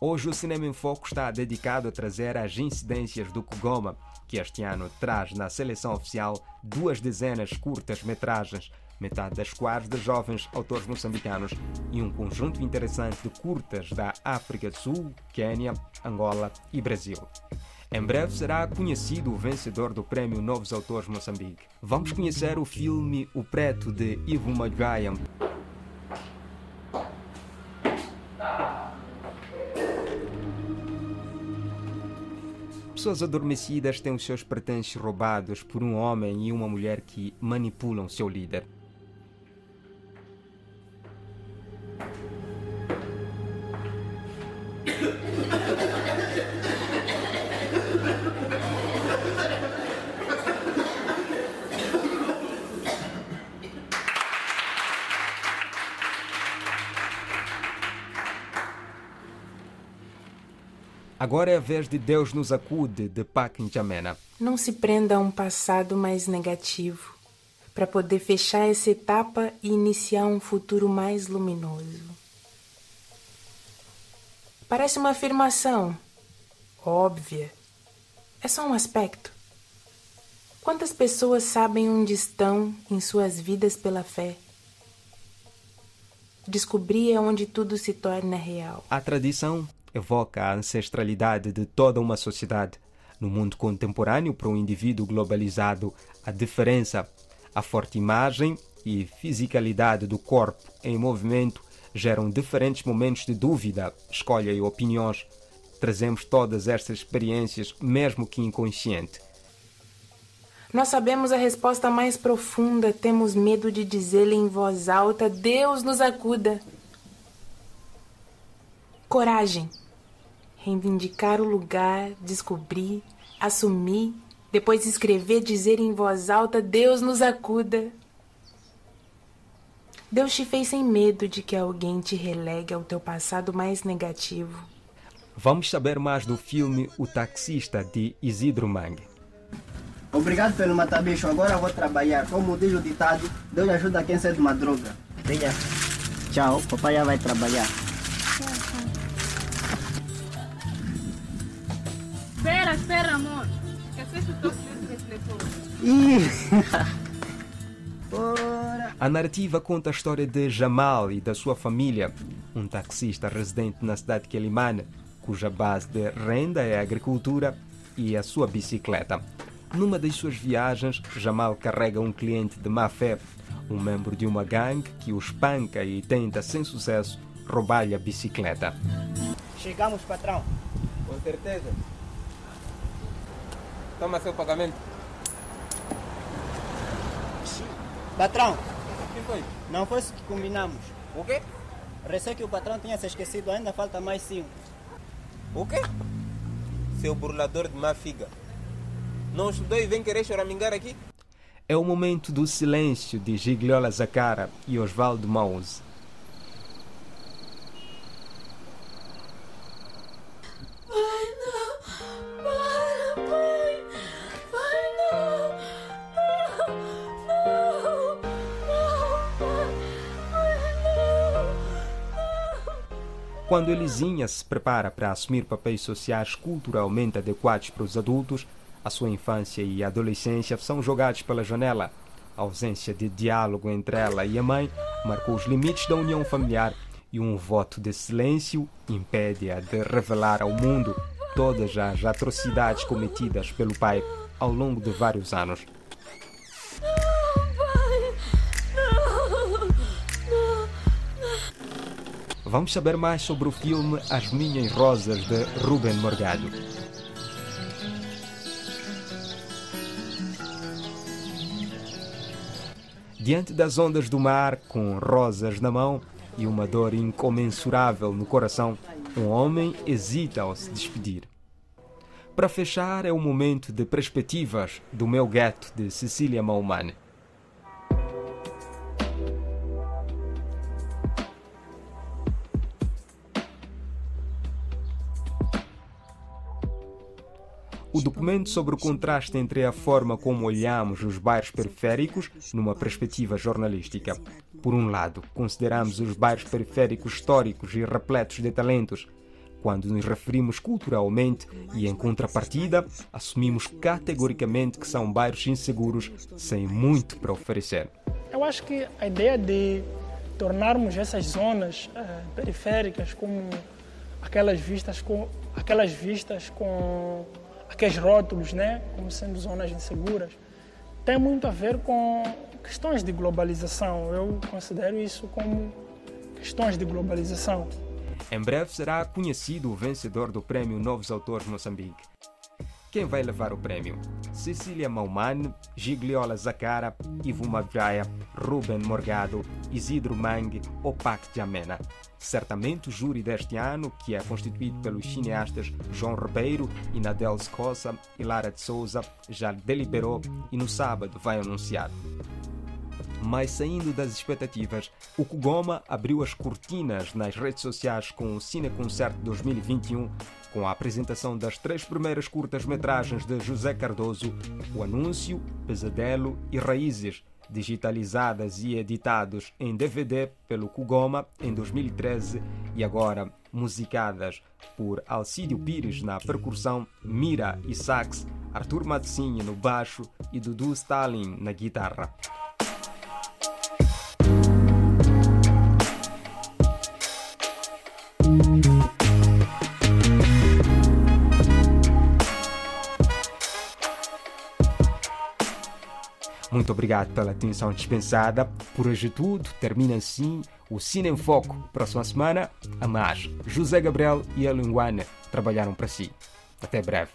Hoje o Cinema em Foco está dedicado a trazer as incidências do Kugoma, que este ano traz na seleção oficial duas dezenas curtas-metragens, metade das quais de jovens autores moçambicanos, e um conjunto interessante de curtas da África do Sul, Quênia, Angola e Brasil. Em breve será conhecido o vencedor do Prémio Novos Autores Moçambique. Vamos conhecer o filme O Preto de Ivo Maguire. Pessoas adormecidas têm os seus pertences roubados por um homem e uma mulher que manipulam seu líder. Agora é a vez de Deus nos acude, de Pac Njamena. Não se prenda a um passado mais negativo para poder fechar essa etapa e iniciar um futuro mais luminoso. Parece uma afirmação óbvia. É só um aspecto. Quantas pessoas sabem onde estão em suas vidas pela fé? Descobrir é onde tudo se torna real. A tradição evoca a ancestralidade de toda uma sociedade. No mundo contemporâneo, para um indivíduo globalizado, a diferença, a forte imagem e fisicalidade do corpo em movimento geram diferentes momentos de dúvida, escolha e opiniões. Trazemos todas estas experiências, mesmo que inconsciente. Nós sabemos a resposta mais profunda, temos medo de dizê-la em voz alta: Deus nos acuda. Coragem reivindicar o lugar, descobrir, assumir, depois escrever, dizer em voz alta: Deus nos acuda. Deus te fez sem medo de que alguém te relegue ao teu passado mais negativo. Vamos saber mais do filme O Taxista de Isidro Mangue. Obrigado pelo matabicho, agora vou trabalhar. Como diz o ditado, Deus ajuda quem sai de uma droga. Venha. Tchau, papai já vai trabalhar. Espera, espera, amor. Esqueceste o teu refletor. A narrativa conta a história de Jamal e da sua família, um taxista residente na cidade de Quelimane, cuja base de renda é a agricultura e a sua bicicleta. Numa das suas viagens, Jamal carrega um cliente de má fé, um membro de uma gangue que o espanca e tenta, sem sucesso, roubar-lhe a bicicleta. Chegamos, patrão. Com certeza. Toma seu pagamento. Patrão, O que foi? não foi isso que combinamos. O quê? Receio que o patrão tenha se esquecido, ainda falta mais cinco. O quê? Seu burlador de má figa. Não estudou e vem querer choramingar aqui? É o momento do silêncio de Gigliola Zacara e Oswaldo Mouse. Quando Elisinha se prepara para assumir papéis sociais culturalmente adequados para os adultos, a sua infância e adolescência são jogados pela janela. A ausência de diálogo entre ela e a mãe marcou os limites da união familiar e um voto de silêncio impede-a de revelar ao mundo todas as atrocidades cometidas pelo pai ao longo de vários anos. Vamos saber mais sobre o filme As Minhas Rosas de Ruben Morgado. Diante das ondas do mar, com rosas na mão e uma dor incomensurável no coração, um homem hesita ao se despedir. Para fechar, é o momento de perspectivas do meu gueto de Cecília Maumane. O documento sobre o contraste entre a forma como olhamos os bairros periféricos numa perspectiva jornalística. Por um lado, consideramos os bairros periféricos históricos e repletos de talentos, quando nos referimos culturalmente e em contrapartida, assumimos categoricamente que são bairros inseguros sem muito para oferecer. Eu acho que a ideia de tornarmos essas zonas eh, periféricas como aquelas vistas com aquelas vistas com aqueles rótulos, né, como sendo zonas inseguras, tem muito a ver com questões de globalização. Eu considero isso como questões de globalização. Em breve será conhecido o vencedor do prêmio Novos Autores Moçambique. Quem vai levar o prêmio? Cecília Maumane, Gigliola Zacara, Ivo Mabraia, Ruben Morgado, Isidro Mangue ou Pac Jamena. Certamente o júri deste ano, que é constituído pelos cineastas João Ribeiro, Inadel Scossa e Lara de Souza, já deliberou e no sábado vai anunciar. Mas saindo das expectativas, o Kugoma abriu as cortinas nas redes sociais com o Cine Concerto 2021, com a apresentação das três primeiras curtas-metragens de José Cardoso, O Anúncio, Pesadelo e Raízes, digitalizadas e editados em DVD pelo Kugoma em 2013 e agora musicadas por Alcídio Pires na percussão, Mira e sax, Arthur Matsinho no baixo e Dudu Stalin na guitarra. Muito obrigado pela atenção dispensada. Por hoje tudo. Termina assim o Cine em Foco. Próxima semana, a mais. José Gabriel e a Linguane trabalharam para si. Até breve.